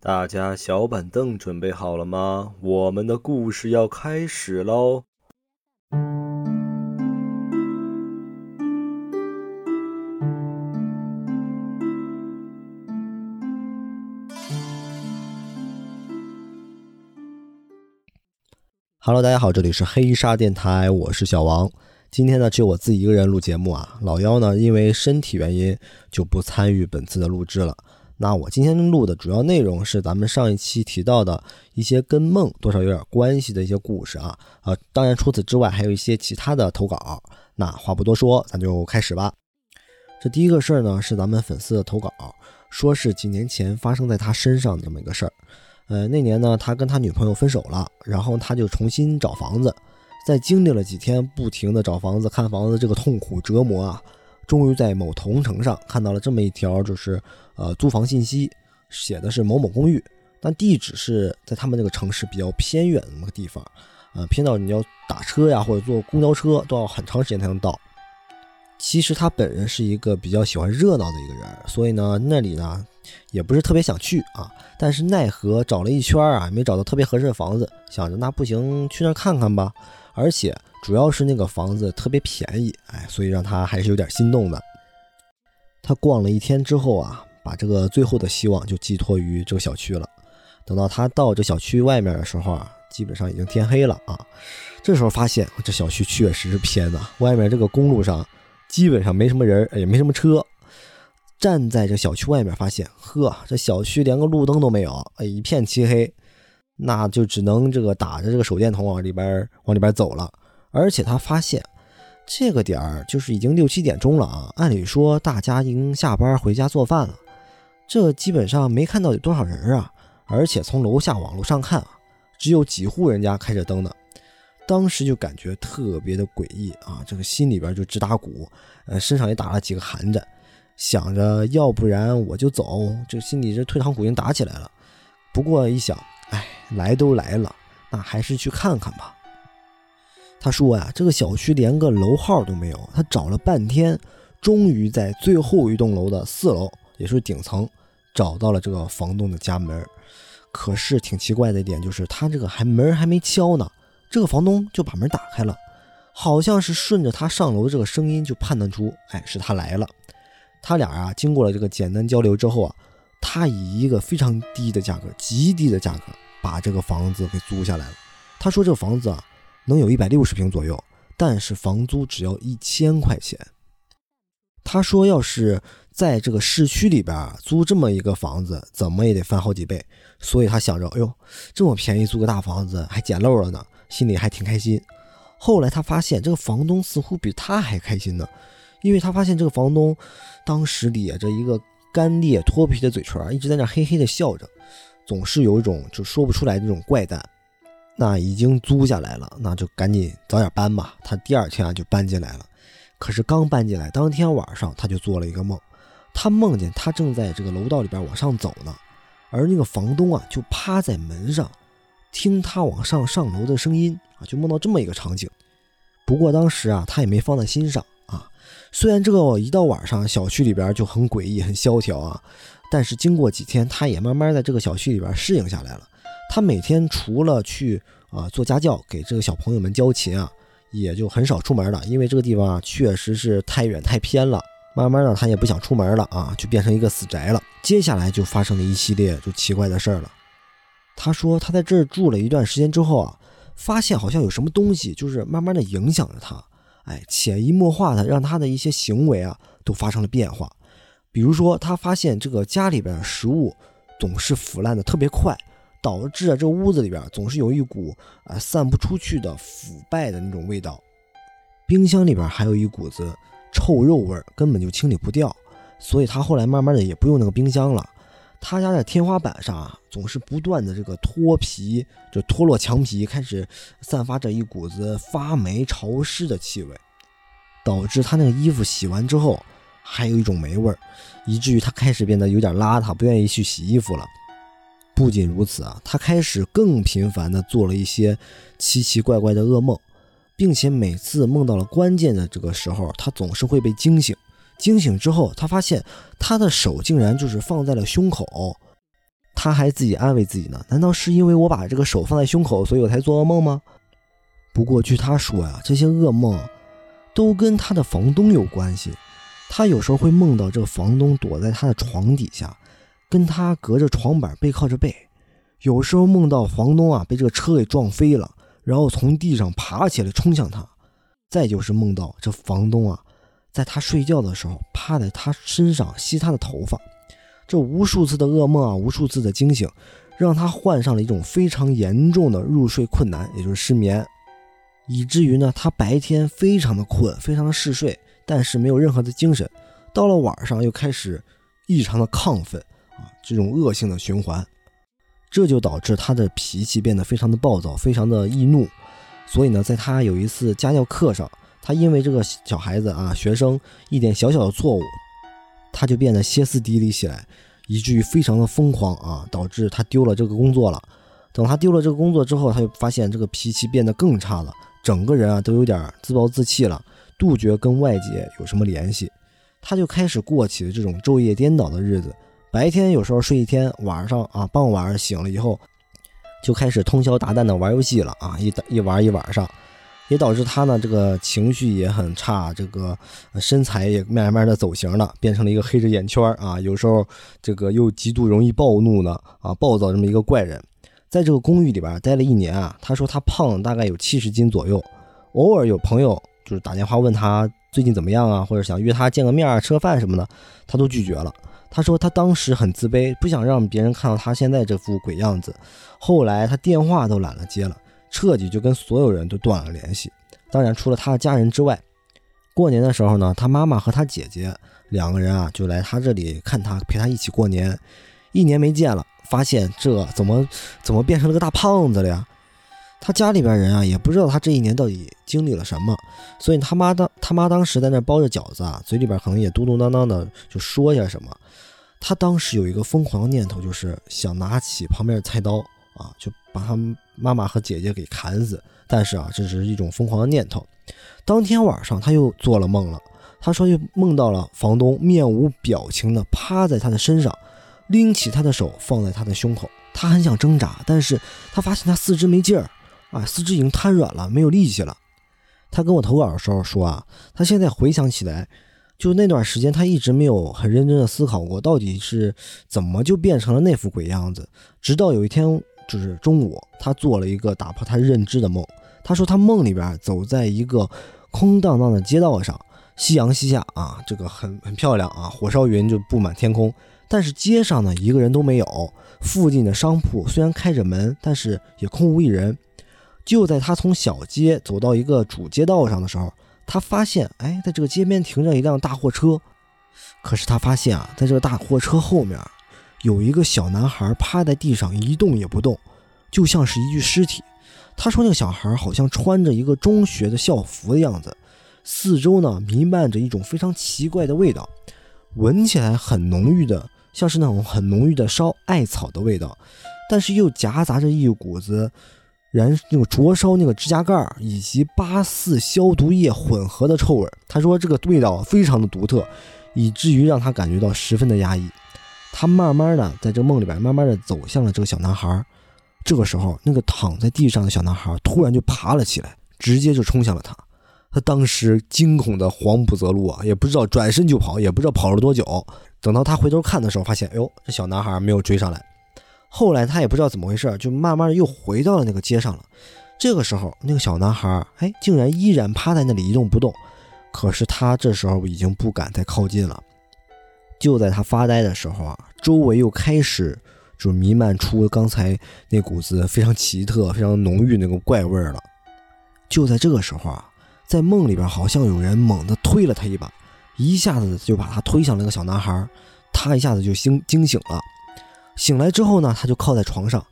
大家小板凳准备好了吗？我们的故事要开始喽！Hello，大家好，这里是黑沙电台，我是小王。今天呢，只有我自己一个人录节目啊。老幺呢，因为身体原因就不参与本次的录制了。那我今天录的主要内容是咱们上一期提到的一些跟梦多少有点关系的一些故事啊。呃，当然除此之外还有一些其他的投稿。那话不多说，咱就开始吧。这第一个事儿呢，是咱们粉丝的投稿，说是几年前发生在他身上的这么一个事儿。呃，那年呢，他跟他女朋友分手了，然后他就重新找房子。在经历了几天不停的找房子、看房子这个痛苦折磨啊，终于在某同城上看到了这么一条，就是呃租房信息，写的是某某公寓，但地址是在他们那个城市比较偏远的那个地方，呃偏到你要打车呀或者坐公交车都要很长时间才能到。其实他本人是一个比较喜欢热闹的一个人，所以呢那里呢也不是特别想去啊，但是奈何找了一圈啊没找到特别合适的房子，想着那不行去那看看吧。而且主要是那个房子特别便宜，哎，所以让他还是有点心动的。他逛了一天之后啊，把这个最后的希望就寄托于这个小区了。等到他到这小区外面的时候啊，基本上已经天黑了啊。这时候发现这小区确实是偏的，外面这个公路上基本上没什么人，也没什么车。站在这小区外面，发现呵，这小区连个路灯都没有，一片漆黑。那就只能这个打着这个手电筒往里边往里边走了，而且他发现这个点儿就是已经六七点钟了啊，按理说大家已经下班回家做饭了，这基本上没看到有多少人啊，而且从楼下往楼上看啊，只有几户人家开着灯呢，当时就感觉特别的诡异啊，这个心里边就直打鼓，呃，身上也打了几个寒颤，想着要不然我就走，这心里这退堂鼓已经打起来了，不过一想。哎，来都来了，那还是去看看吧。他说呀，这个小区连个楼号都没有，他找了半天，终于在最后一栋楼的四楼，也是顶层，找到了这个房东的家门。可是挺奇怪的一点就是，他这个还门还没敲呢，这个房东就把门打开了，好像是顺着他上楼的这个声音就判断出，哎，是他来了。他俩啊，经过了这个简单交流之后啊。他以一个非常低的价格，极低的价格把这个房子给租下来了。他说这个房子啊，能有一百六十平左右，但是房租只要一千块钱。他说要是在这个市区里边租这么一个房子，怎么也得翻好几倍。所以他想着，哎呦，这么便宜租个大房子还捡漏了呢，心里还挺开心。后来他发现这个房东似乎比他还开心呢，因为他发现这个房东当时咧着一个。干裂脱皮的嘴唇一直在那嘿嘿的笑着，总是有一种就说不出来的这种怪诞。那已经租下来了，那就赶紧早点搬吧。他第二天啊就搬进来了，可是刚搬进来当天晚上他就做了一个梦，他梦见他正在这个楼道里边往上走呢，而那个房东啊就趴在门上，听他往上上楼的声音啊，就梦到这么一个场景。不过当时啊他也没放在心上啊。虽然这个一到晚上小区里边就很诡异、很萧条啊，但是经过几天，他也慢慢在这个小区里边适应下来了。他每天除了去啊做家教，给这个小朋友们教琴啊，也就很少出门了，因为这个地方啊确实是太远太偏了。慢慢的，他也不想出门了啊，就变成一个死宅了。接下来就发生了一系列就奇怪的事儿了。他说他在这儿住了一段时间之后啊，发现好像有什么东西就是慢慢的影响着他。哎，潜移默化的让他的一些行为啊都发生了变化，比如说他发现这个家里边食物总是腐烂的特别快，导致啊这屋子里边总是有一股啊散不出去的腐败的那种味道，冰箱里边还有一股子臭肉味，根本就清理不掉，所以他后来慢慢的也不用那个冰箱了。他家的天花板上啊，总是不断的这个脱皮，就脱落墙皮，开始散发着一股子发霉潮湿的气味，导致他那个衣服洗完之后还有一种霉味儿，以至于他开始变得有点邋遢，不愿意去洗衣服了。不仅如此啊，他开始更频繁的做了一些奇奇怪怪的噩梦，并且每次梦到了关键的这个时候，他总是会被惊醒。惊醒之后，他发现他的手竟然就是放在了胸口，他还自己安慰自己呢，难道是因为我把这个手放在胸口，所以我才做噩梦吗？不过据他说呀，这些噩梦都跟他的房东有关系。他有时候会梦到这个房东躲在他的床底下，跟他隔着床板背靠着背；有时候梦到房东啊被这个车给撞飞了，然后从地上爬起来冲向他；再就是梦到这房东啊在他睡觉的时候趴在他身上吸他的头发。这无数次的噩梦啊，无数次的惊醒，让他患上了一种非常严重的入睡困难，也就是失眠，以至于呢他白天非常的困，非常的嗜睡。但是没有任何的精神，到了晚上又开始异常的亢奋啊，这种恶性的循环，这就导致他的脾气变得非常的暴躁，非常的易怒。所以呢，在他有一次家教课上，他因为这个小孩子啊，学生一点小小的错误，他就变得歇斯底里起来，以至于非常的疯狂啊，导致他丢了这个工作了。等他丢了这个工作之后，他就发现这个脾气变得更差了，整个人啊都有点自暴自弃了。杜绝跟外界有什么联系，他就开始过起了这种昼夜颠倒的日子。白天有时候睡一天，晚上啊傍晚醒了以后，就开始通宵达旦的玩游戏了啊，一打一玩一晚上，也导致他呢这个情绪也很差，这个身材也慢慢的走形了，变成了一个黑着眼圈啊，有时候这个又极度容易暴怒呢啊暴躁这么一个怪人。在这个公寓里边待了一年啊，他说他胖了大概有七十斤左右，偶尔有朋友。就是打电话问他最近怎么样啊，或者想约他见个面吃个饭什么的，他都拒绝了。他说他当时很自卑，不想让别人看到他现在这副鬼样子。后来他电话都懒得接了，彻底就跟所有人都断了联系。当然，除了他的家人之外，过年的时候呢，他妈妈和他姐姐两个人啊就来他这里看他，陪他一起过年。一年没见了，发现这怎么怎么变成了个大胖子了呀？他家里边人啊，也不知道他这一年到底经历了什么，所以他妈当他妈当时在那包着饺子啊，嘴里边可能也嘟嘟囔囔的就说些什么。他当时有一个疯狂的念头，就是想拿起旁边的菜刀啊，就把他妈妈和姐姐给砍死。但是啊，这只是一种疯狂的念头。当天晚上他又做了梦了，他说又梦到了房东面无表情的趴在他的身上，拎起他的手放在他的胸口，他很想挣扎，但是他发现他四肢没劲儿。啊，四肢已经瘫软了，没有力气了。他跟我投稿的时候说啊，他现在回想起来，就那段时间他一直没有很认真的思考过，到底是怎么就变成了那副鬼样子。直到有一天，就是中午，他做了一个打破他认知的梦。他说他梦里边走在一个空荡荡的街道上，夕阳西下啊，这个很很漂亮啊，火烧云就布满天空。但是街上呢，一个人都没有。附近的商铺虽然开着门，但是也空无一人。就在他从小街走到一个主街道上的时候，他发现，哎，在这个街边停着一辆大货车。可是他发现啊，在这个大货车后面，有一个小男孩趴在地上一动也不动，就像是一具尸体。他说，那个小孩好像穿着一个中学的校服的样子。四周呢，弥漫着一种非常奇怪的味道，闻起来很浓郁的，像是那种很浓郁的烧艾草的味道，但是又夹杂着一股子。燃那个灼烧那个指甲盖以及八四消毒液混合的臭味，他说这个味道非常的独特，以至于让他感觉到十分的压抑。他慢慢的在这梦里边，慢慢的走向了这个小男孩。这个时候，那个躺在地上的小男孩突然就爬了起来，直接就冲向了他。他当时惊恐的慌不择路啊，也不知道转身就跑，也不知道跑了多久。等到他回头看的时候，发现，哎呦，这小男孩没有追上来。后来他也不知道怎么回事，就慢慢的又回到了那个街上了。这个时候，那个小男孩，哎，竟然依然趴在那里一动不动。可是他这时候已经不敢再靠近了。就在他发呆的时候啊，周围又开始就弥漫出刚才那股子非常奇特、非常浓郁那个怪味了。就在这个时候啊，在梦里边好像有人猛地推了他一把，一下子就把他推向那个小男孩，他一下子就惊惊醒了。醒来之后呢，他就靠在床上，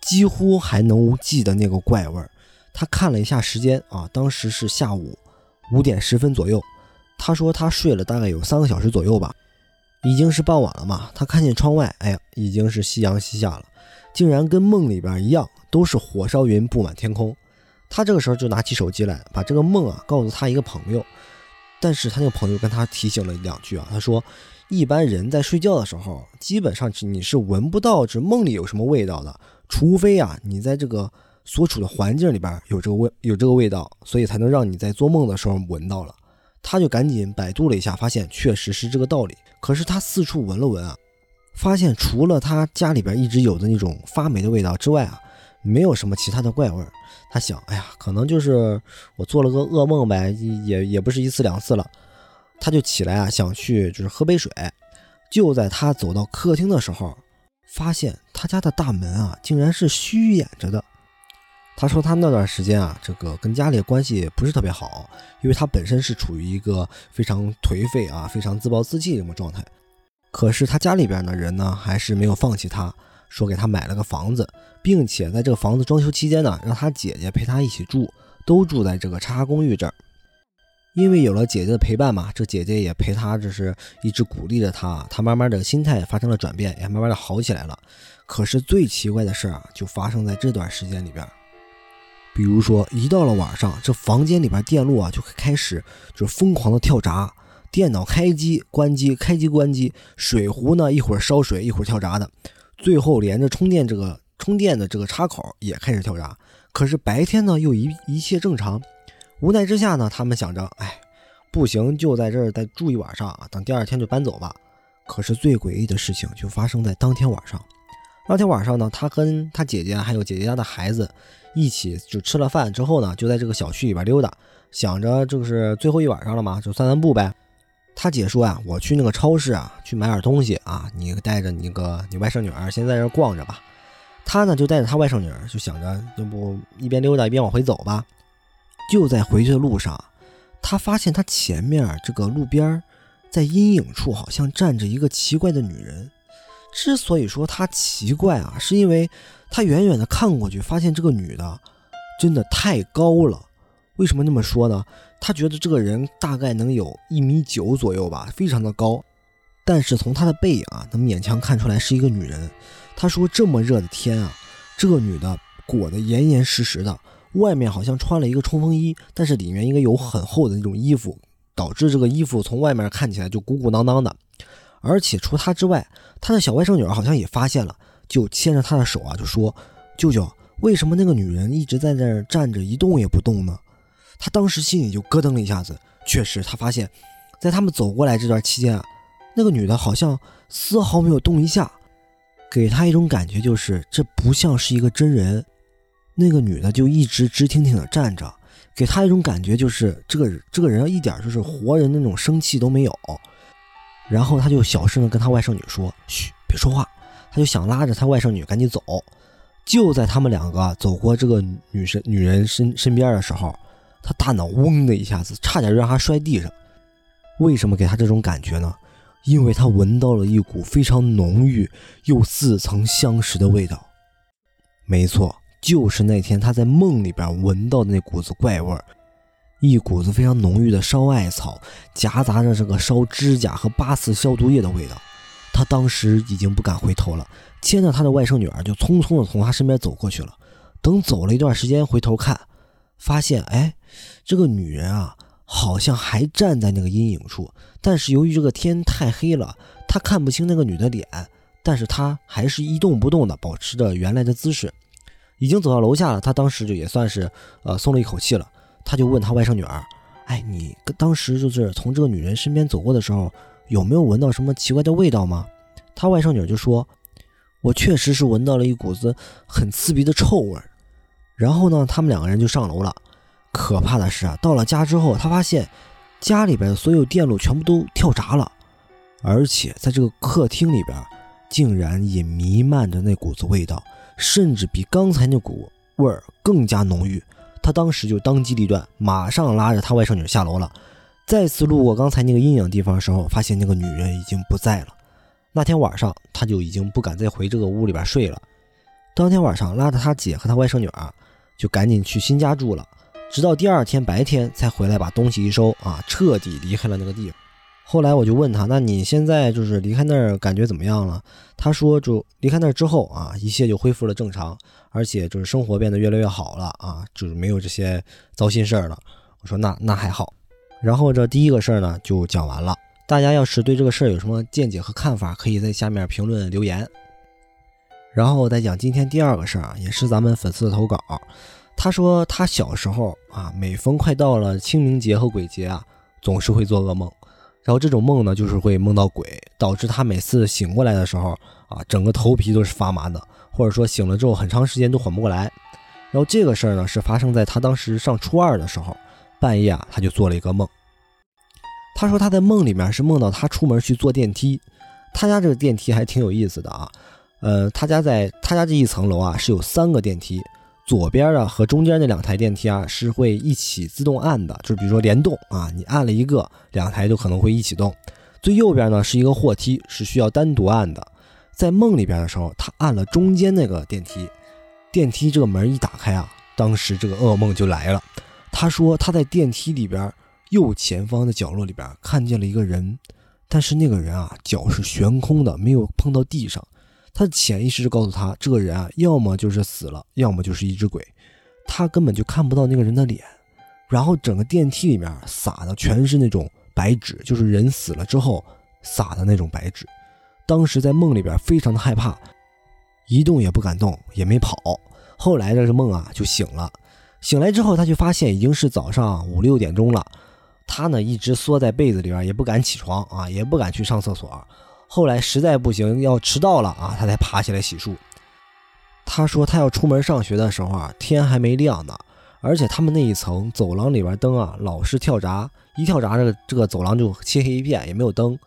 几乎还能记得那个怪味儿。他看了一下时间啊，当时是下午五点十分左右。他说他睡了大概有三个小时左右吧，已经是傍晚了嘛。他看见窗外，哎呀，已经是夕阳西下了，竟然跟梦里边一样，都是火烧云布满天空。他这个时候就拿起手机来，把这个梦啊告诉他一个朋友，但是他那个朋友跟他提醒了两句啊，他说。一般人在睡觉的时候，基本上你是闻不到这梦里有什么味道的，除非啊，你在这个所处的环境里边有这个味有这个味道，所以才能让你在做梦的时候闻到了。他就赶紧百度了一下，发现确实是这个道理。可是他四处闻了闻啊，发现除了他家里边一直有的那种发霉的味道之外啊，没有什么其他的怪味。他想，哎呀，可能就是我做了个噩梦呗，也也不是一次两次了。他就起来啊，想去就是喝杯水。就在他走到客厅的时候，发现他家的大门啊，竟然是虚掩着的。他说他那段时间啊，这个跟家里关系不是特别好，因为他本身是处于一个非常颓废啊、非常自暴自弃这种状态。可是他家里边的人呢，还是没有放弃他，说给他买了个房子，并且在这个房子装修期间呢，让他姐姐陪他一起住，都住在这个叉叉公寓这儿。因为有了姐姐的陪伴嘛，这姐姐也陪他，这是一直鼓励着他，他慢慢的心态也发生了转变，也慢慢的好起来了。可是最奇怪的事啊，就发生在这段时间里边。比如说，一到了晚上，这房间里边电路啊就开始就疯狂的跳闸，电脑开机关机开机关机，水壶呢一会儿烧水一会儿跳闸的，最后连着充电这个充电的这个插口也开始跳闸。可是白天呢又一一切正常，无奈之下呢，他们想着，哎，不行，就在这儿再住一晚上啊，等第二天就搬走吧。可是最诡异的事情就发生在当天晚上。当天晚上呢，他跟他姐姐还有姐姐家的孩子。一起就吃了饭之后呢，就在这个小区里边溜达，想着就是最后一晚上了嘛，就散散步呗。他姐说呀，我去那个超市啊，去买点东西啊，你带着你个你外甥女儿先在这逛着吧。他呢就带着他外甥女儿，就想着要不一边溜达一边往回走吧。就在回去的路上，他发现他前面这个路边，在阴影处好像站着一个奇怪的女人。之所以说他奇怪啊，是因为。他远远的看过去，发现这个女的真的太高了。为什么那么说呢？他觉得这个人大概能有一米九左右吧，非常的高。但是从她的背影啊，能勉强看出来是一个女人。他说这么热的天啊，这个女的裹得严严实实的，外面好像穿了一个冲锋衣，但是里面应该有很厚的那种衣服，导致这个衣服从外面看起来就鼓鼓囊囊的。而且除他之外，他的小外甥女儿好像也发现了。就牵着他的手啊，就说：“舅舅，为什么那个女人一直在那儿站着一动也不动呢？”他当时心里就咯噔了一下子。确实，他发现，在他们走过来这段期间啊，那个女的好像丝毫没有动一下，给他一种感觉就是这不像是一个真人。那个女的就一直直挺挺的站着，给他一种感觉就是这个这个人一点就是活人那种生气都没有。然后他就小声的跟他外甥女说：“嘘，别说话。”他就想拉着他外甥女赶紧走，就在他们两个走过这个女生女人身身边的时候，他大脑嗡的一下子，差点让他摔地上。为什么给他这种感觉呢？因为他闻到了一股非常浓郁又似曾相识的味道。没错，就是那天他在梦里边闻到的那股子怪味儿，一股子非常浓郁的烧艾草，夹杂着这个烧指甲和八四消毒液的味道。他当时已经不敢回头了，牵着他的外甥女儿就匆匆的从他身边走过去了。等走了一段时间，回头看，发现哎，这个女人啊，好像还站在那个阴影处。但是由于这个天太黑了，他看不清那个女的脸。但是她还是一动不动的，保持着原来的姿势。已经走到楼下了，他当时就也算是呃松了一口气了。他就问他外甥女儿：“哎，你当时就是从这个女人身边走过的时候。”有没有闻到什么奇怪的味道吗？他外甥女儿就说：“我确实是闻到了一股子很刺鼻的臭味。”然后呢，他们两个人就上楼了。可怕的是啊，到了家之后，他发现家里边的所有电路全部都跳闸了，而且在这个客厅里边，竟然也弥漫着那股子味道，甚至比刚才那股味儿更加浓郁。他当时就当机立断，马上拉着他外甥女下楼了。再次路过刚才那个阴影地方的时候，发现那个女人已经不在了。那天晚上，他就已经不敢再回这个屋里边睡了。当天晚上，拉着他姐和他外甥女儿，就赶紧去新家住了。直到第二天白天才回来，把东西一收啊，彻底离开了那个地方。后来我就问他：“那你现在就是离开那儿，感觉怎么样了？”他说：“就离开那儿之后啊，一切就恢复了正常，而且就是生活变得越来越好了啊，就是没有这些糟心事儿了。”我说：“那那还好。”然后这第一个事儿呢就讲完了，大家要是对这个事儿有什么见解和看法，可以在下面评论留言。然后再讲今天第二个事儿啊，也是咱们粉丝的投稿。他说他小时候啊，每逢快到了清明节和鬼节啊，总是会做噩梦。然后这种梦呢，就是会梦到鬼，导致他每次醒过来的时候啊，整个头皮都是发麻的，或者说醒了之后很长时间都缓不过来。然后这个事儿呢，是发生在他当时上初二的时候，半夜啊，他就做了一个梦。他说他在梦里面是梦到他出门去坐电梯，他家这个电梯还挺有意思的啊。呃，他家在他家这一层楼啊是有三个电梯，左边啊和中间那两台电梯啊是会一起自动按的，就是比如说联动啊，你按了一个，两台就可能会一起动。最右边呢是一个货梯，是需要单独按的。在梦里边的时候，他按了中间那个电梯，电梯这个门一打开啊，当时这个噩梦就来了。他说他在电梯里边右前方的角落里边看见了一个人，但是那个人啊脚是悬空的，没有碰到地上。他的潜意识告诉他，这个人啊，要么就是死了，要么就是一只鬼，他根本就看不到那个人的脸。然后整个电梯里面撒的全是那种白纸，就是人死了之后撒的那种白纸。当时在梦里边非常的害怕，一动也不敢动，也没跑。后来这个梦啊就醒了，醒来之后他就发现已经是早上五六点钟了，他呢一直缩在被子里边，也不敢起床啊，也不敢去上厕所。后来实在不行要迟到了啊，他才爬起来洗漱。他说他要出门上学的时候啊，天还没亮呢，而且他们那一层走廊里边灯啊老是跳闸，一跳闸这个这个走廊就漆黑一片，也没有灯。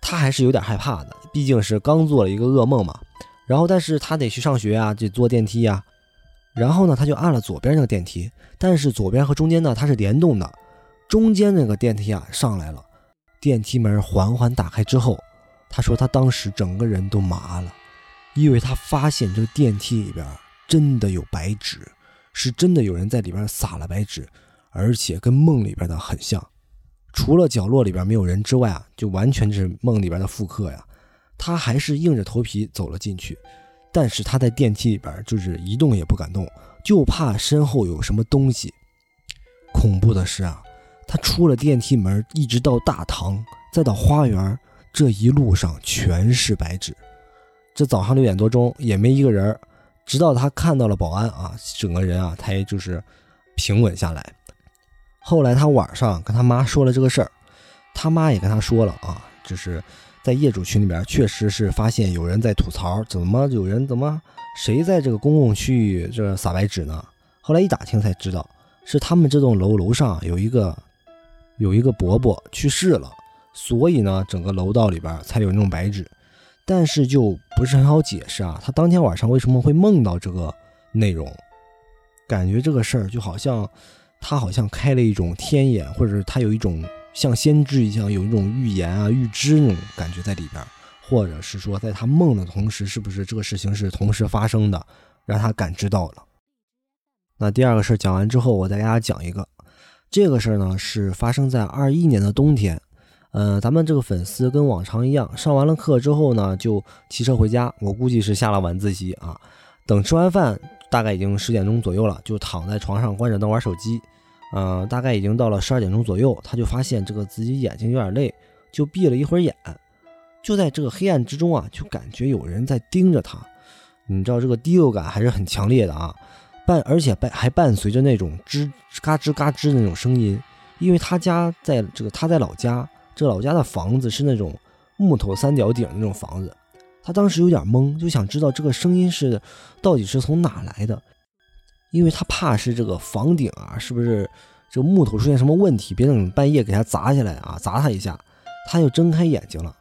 他还是有点害怕的，毕竟是刚做了一个噩梦嘛。然后但是他得去上学啊，得坐电梯呀。然后呢，他就按了左边那个电梯，但是左边和中间呢它是联动的，中间那个电梯啊上来了，电梯门缓缓打开之后。他说他当时整个人都麻了，因为他发现这个电梯里边真的有白纸，是真的有人在里边撒了白纸，而且跟梦里边的很像。除了角落里边没有人之外啊，就完全是梦里边的复刻呀。他还是硬着头皮走了进去，但是他在电梯里边就是一动也不敢动，就怕身后有什么东西。恐怖的是啊，他出了电梯门，一直到大堂，再到花园。这一路上全是白纸，这早上六点多钟也没一个人直到他看到了保安啊，整个人啊才就是平稳下来。后来他晚上跟他妈说了这个事儿，他妈也跟他说了啊，就是在业主群里边确实是发现有人在吐槽，怎么有人怎么谁在这个公共区域这撒白纸呢？后来一打听才知道，是他们这栋楼楼上有一个有一个伯伯去世了。所以呢，整个楼道里边才有那种白纸，但是就不是很好解释啊。他当天晚上为什么会梦到这个内容？感觉这个事儿就好像他好像开了一种天眼，或者他有一种像先知一样有一种预言啊、预知那种感觉在里边，或者是说在他梦的同时，是不是这个事情是同时发生的，让他感知到了？那第二个事儿讲完之后，我再给大家讲一个，这个事儿呢是发生在二一年的冬天。嗯，咱们这个粉丝跟往常一样，上完了课之后呢，就骑车回家。我估计是下了晚自习啊。等吃完饭，大概已经十点钟左右了，就躺在床上关着灯玩手机。嗯，大概已经到了十二点钟左右，他就发现这个自己眼睛有点累，就闭了一会儿眼。就在这个黑暗之中啊，就感觉有人在盯着他。你知道这个第六感还是很强烈的啊，伴而且伴还伴随着那种吱嘎吱嘎吱的那种声音，因为他家在这个他在老家。这老家的房子是那种木头三角顶那种房子，他当时有点懵，就想知道这个声音是到底是从哪来的，因为他怕是这个房顶啊，是不是这个木头出现什么问题，别等半夜给他砸下来啊，砸他一下。他就睁开眼睛了，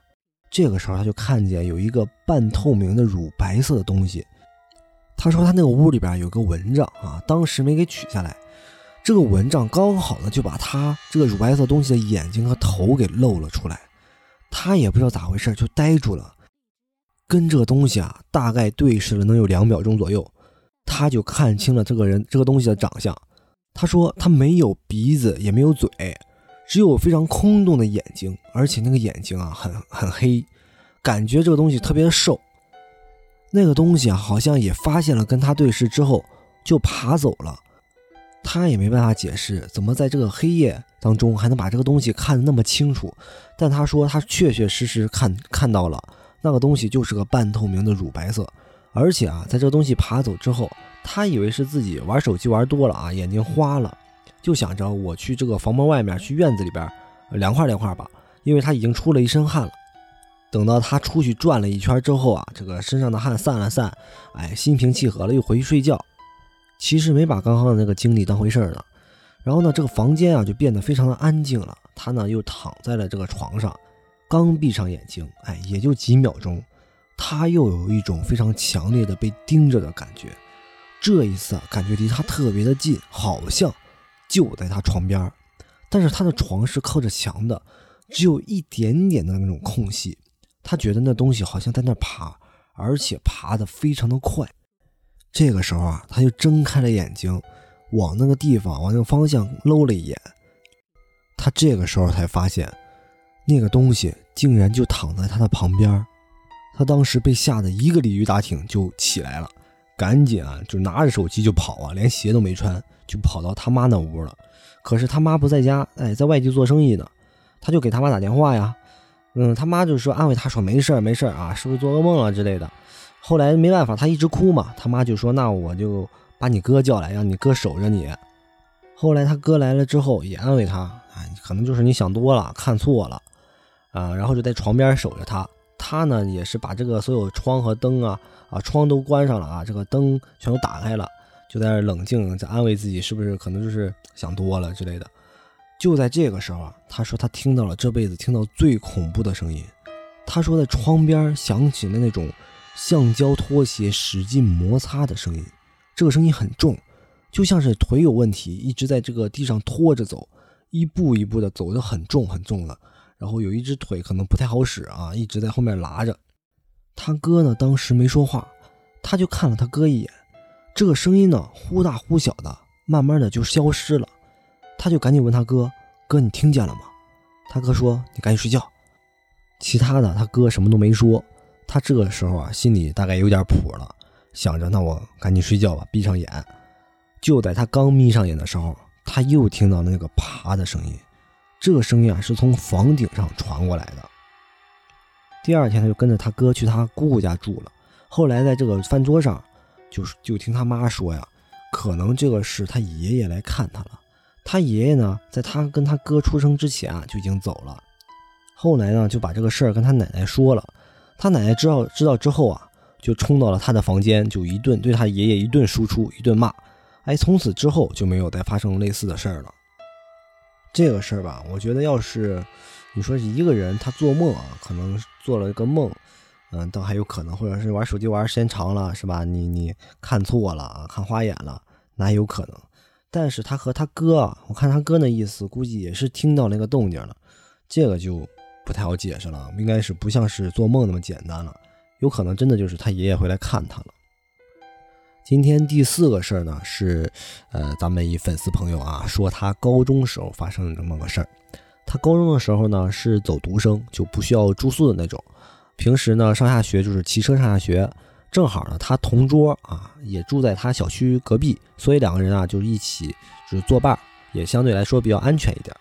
这个时候他就看见有一个半透明的乳白色的东西。他说他那个屋里边有个蚊帐啊，当时没给取下来。这个蚊帐刚好呢，就把他这个乳白色东西的眼睛和头给露了出来。他也不知道咋回事，就呆住了，跟这个东西啊，大概对视了能有两秒钟左右，他就看清了这个人这个东西的长相。他说他没有鼻子，也没有嘴，只有非常空洞的眼睛，而且那个眼睛啊很很黑，感觉这个东西特别的瘦。那个东西啊，好像也发现了跟他对视之后，就爬走了。他也没办法解释，怎么在这个黑夜当中还能把这个东西看得那么清楚。但他说他确确实实看看到了那个东西就是个半透明的乳白色，而且啊，在这东西爬走之后，他以为是自己玩手机玩多了啊，眼睛花了，就想着我去这个房门外面，去院子里边凉快凉快吧，因为他已经出了一身汗了。等到他出去转了一圈之后啊，这个身上的汗散了散，哎，心平气和了，又回去睡觉。其实没把刚刚的那个经历当回事儿呢，然后呢，这个房间啊就变得非常的安静了。他呢又躺在了这个床上，刚闭上眼睛，哎，也就几秒钟，他又有一种非常强烈的被盯着的感觉。这一次啊，感觉离他特别的近，好像就在他床边儿但是他的床是靠着墙的，只有一点点的那种空隙。他觉得那东西好像在那爬，而且爬得非常的快。这个时候啊，他就睁开了眼睛，往那个地方，往那个方向搂了一眼。他这个时候才发现，那个东西竟然就躺在他的旁边。他当时被吓得一个鲤鱼打挺就起来了，赶紧啊，就拿着手机就跑啊，连鞋都没穿，就跑到他妈那屋了。可是他妈不在家，哎，在外地做生意呢。他就给他妈打电话呀，嗯，他妈就说安慰他说没事儿没事儿啊，是不是做噩梦了之类的。后来没办法，他一直哭嘛，他妈就说：“那我就把你哥叫来，让你哥守着你。”后来他哥来了之后，也安慰他：“啊，可能就是你想多了，看错了，啊。”然后就在床边守着他。他呢，也是把这个所有窗和灯啊，啊，窗都关上了啊，这个灯全都打开了，就在那冷静，在安慰自己，是不是可能就是想多了之类的。就在这个时候啊，他说他听到了这辈子听到最恐怖的声音。他说在窗边响起了那种。橡胶拖鞋使劲摩擦的声音，这个声音很重，就像是腿有问题，一直在这个地上拖着走，一步一步的走的很重很重了。然后有一只腿可能不太好使啊，一直在后面拉着。他哥呢，当时没说话，他就看了他哥一眼。这个声音呢，忽大忽小的，慢慢的就消失了。他就赶紧问他哥：“哥，你听见了吗？”他哥说：“你赶紧睡觉。”其他的他哥什么都没说。他这个时候啊，心里大概有点谱了，想着那我赶紧睡觉吧，闭上眼。就在他刚眯上眼的时候，他又听到那个爬的声音，这个声音啊是从房顶上传过来的。第二天他就跟着他哥去他姑姑家住了。后来在这个饭桌上，就是就听他妈说呀，可能这个是他爷爷来看他了。他爷爷呢，在他跟他哥出生之前啊就已经走了。后来呢，就把这个事儿跟他奶奶说了。他奶奶知道知道之后啊，就冲到了他的房间，就一顿对他爷爷一顿输出，一顿骂。哎，从此之后就没有再发生类似的事儿了。这个事儿吧，我觉得要是你说一个人他做梦啊，可能做了一个梦，嗯，倒还有可能，或者是玩手机玩时间长了，是吧？你你看错了啊，看花眼了，那有可能。但是他和他哥啊，我看他哥那意思，估计也是听到那个动静了，这个就。不太好解释了，应该是不像是做梦那么简单了，有可能真的就是他爷爷回来看他了。今天第四个事儿呢，是呃，咱们一粉丝朋友啊说他高中时候发生的这么个事儿。他高中的时候呢是走读生，就不需要住宿的那种，平时呢上下学就是骑车上下学。正好呢他同桌啊也住在他小区隔壁，所以两个人啊就一起就是作伴，也相对来说比较安全一点。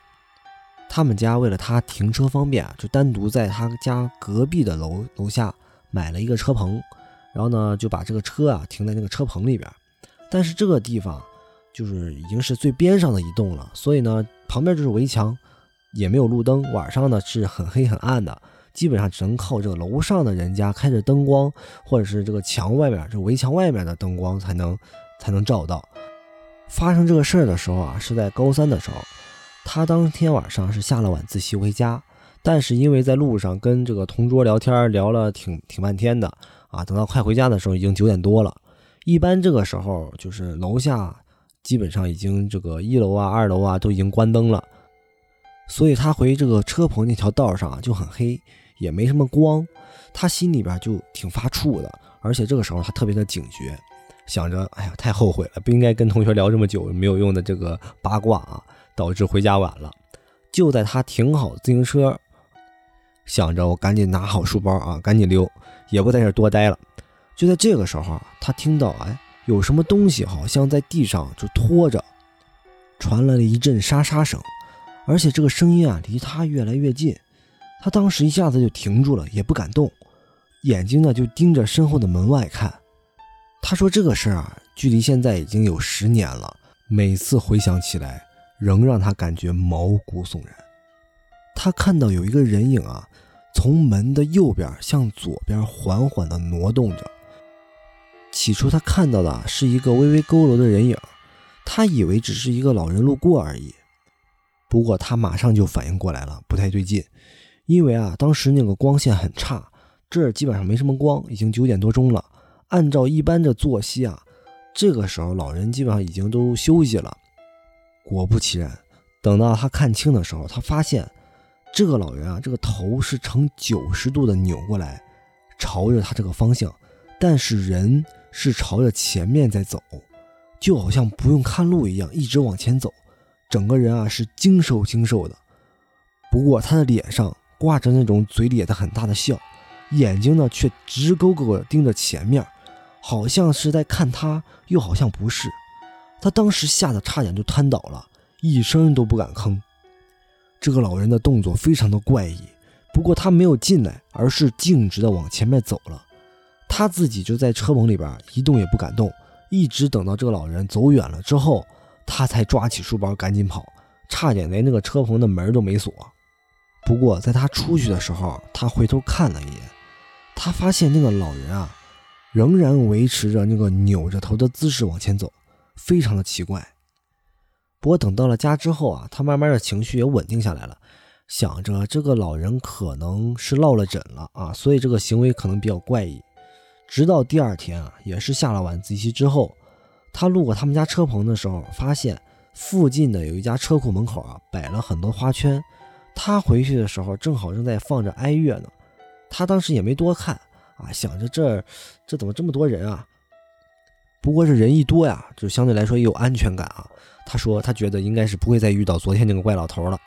他们家为了他停车方便，就单独在他家隔壁的楼楼下买了一个车棚，然后呢就把这个车啊停在那个车棚里边。但是这个地方就是已经是最边上的一栋了，所以呢旁边就是围墙，也没有路灯，晚上呢是很黑很暗的，基本上只能靠这个楼上的人家开着灯光，或者是这个墙外面这围墙外面的灯光才能才能照到。发生这个事儿的时候啊，是在高三的时候。他当天晚上是下了晚自习回家，但是因为在路上跟这个同桌聊天，聊了挺挺半天的啊，等到快回家的时候已经九点多了。一般这个时候就是楼下基本上已经这个一楼啊、二楼啊都已经关灯了，所以他回这个车棚那条道上就很黑，也没什么光，他心里边就挺发怵的，而且这个时候他特别的警觉，想着哎呀太后悔了，不应该跟同学聊这么久没有用的这个八卦啊。导致回家晚了，就在他停好自行车，想着我赶紧拿好书包啊，赶紧溜，也不在这多待了。就在这个时候，他听到哎，有什么东西好像在地上就拖着，传来了一阵沙沙声，而且这个声音啊离他越来越近。他当时一下子就停住了，也不敢动，眼睛呢就盯着身后的门外看。他说：“这个事儿啊，距离现在已经有十年了，每次回想起来，仍让他感觉毛骨悚然。他看到有一个人影啊，从门的右边向左边缓缓地挪动着。起初他看到的是一个微微佝偻的人影，他以为只是一个老人路过而已。不过他马上就反应过来了，不太对劲。”因为啊，当时那个光线很差，这儿基本上没什么光，已经九点多钟了。按照一般的作息啊，这个时候老人基本上已经都休息了。果不其然，等到他看清的时候，他发现这个老人啊，这个头是呈九十度的扭过来，朝着他这个方向，但是人是朝着前面在走，就好像不用看路一样，一直往前走。整个人啊是精瘦精瘦的，不过他的脸上。挂着那种嘴咧的很大的笑，眼睛呢却直勾勾地盯着前面，好像是在看他，又好像不是。他当时吓得差点就瘫倒了，一声都不敢吭。这个老人的动作非常的怪异，不过他没有进来，而是径直的往前面走了。他自己就在车棚里边一动也不敢动，一直等到这个老人走远了之后，他才抓起书包赶紧跑，差点连那个车棚的门都没锁。不过，在他出去的时候，他回头看了一眼，他发现那个老人啊，仍然维持着那个扭着头的姿势往前走，非常的奇怪。不过等到了家之后啊，他慢慢的情绪也稳定下来了，想着这个老人可能是落了枕了啊，所以这个行为可能比较怪异。直到第二天啊，也是下了晚自习之后，他路过他们家车棚的时候，发现附近的有一家车库门口啊，摆了很多花圈。他回去的时候，正好正在放着哀乐呢。他当时也没多看啊，想着这这怎么这么多人啊？不过是人一多呀，就相对来说也有安全感啊。他说他觉得应该是不会再遇到昨天那个怪老头了。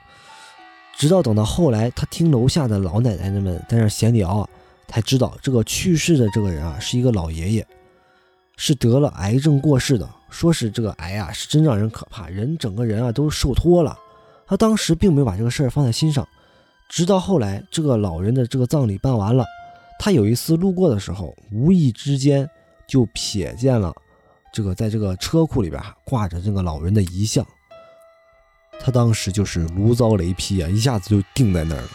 直到等到后来，他听楼下的老奶奶们在那闲聊啊，才知道这个去世的这个人啊是一个老爷爷，是得了癌症过世的。说是这个癌啊是真让人可怕，人整个人啊都瘦脱了。他当时并没有把这个事儿放在心上，直到后来这个老人的这个葬礼办完了，他有一次路过的时候，无意之间就瞥见了这个在这个车库里边挂着这个老人的遗像。他当时就是如遭雷劈啊，一下子就定在那儿了。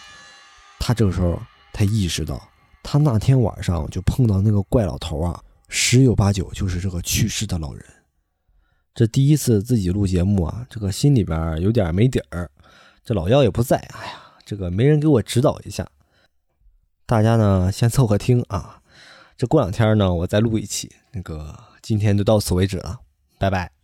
他这个时候才意识到，他那天晚上就碰到那个怪老头啊，十有八九就是这个去世的老人。这第一次自己录节目啊，这个心里边有点没底儿。这老幺也不在，哎呀，这个没人给我指导一下。大家呢先凑合听啊。这过两天呢，我再录一期。那个今天就到此为止了，拜拜。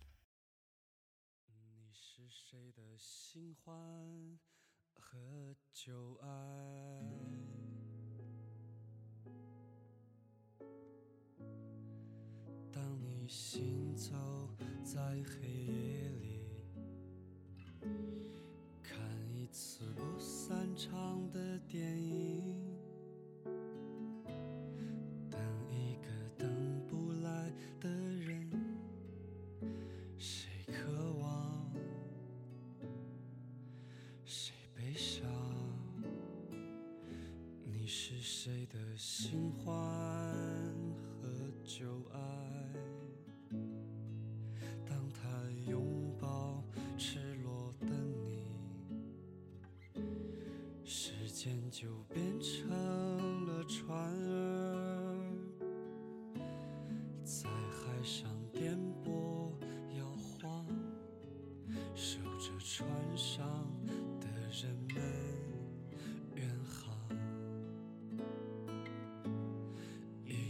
谁的新欢和旧爱？当他拥抱赤裸的你，时间就变成了船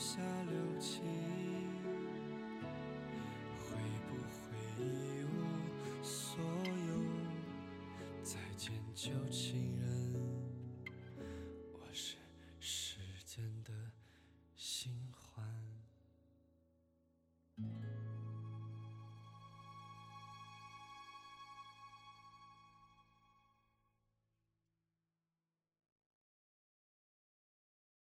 下留情？会不会一无所有？再见，旧情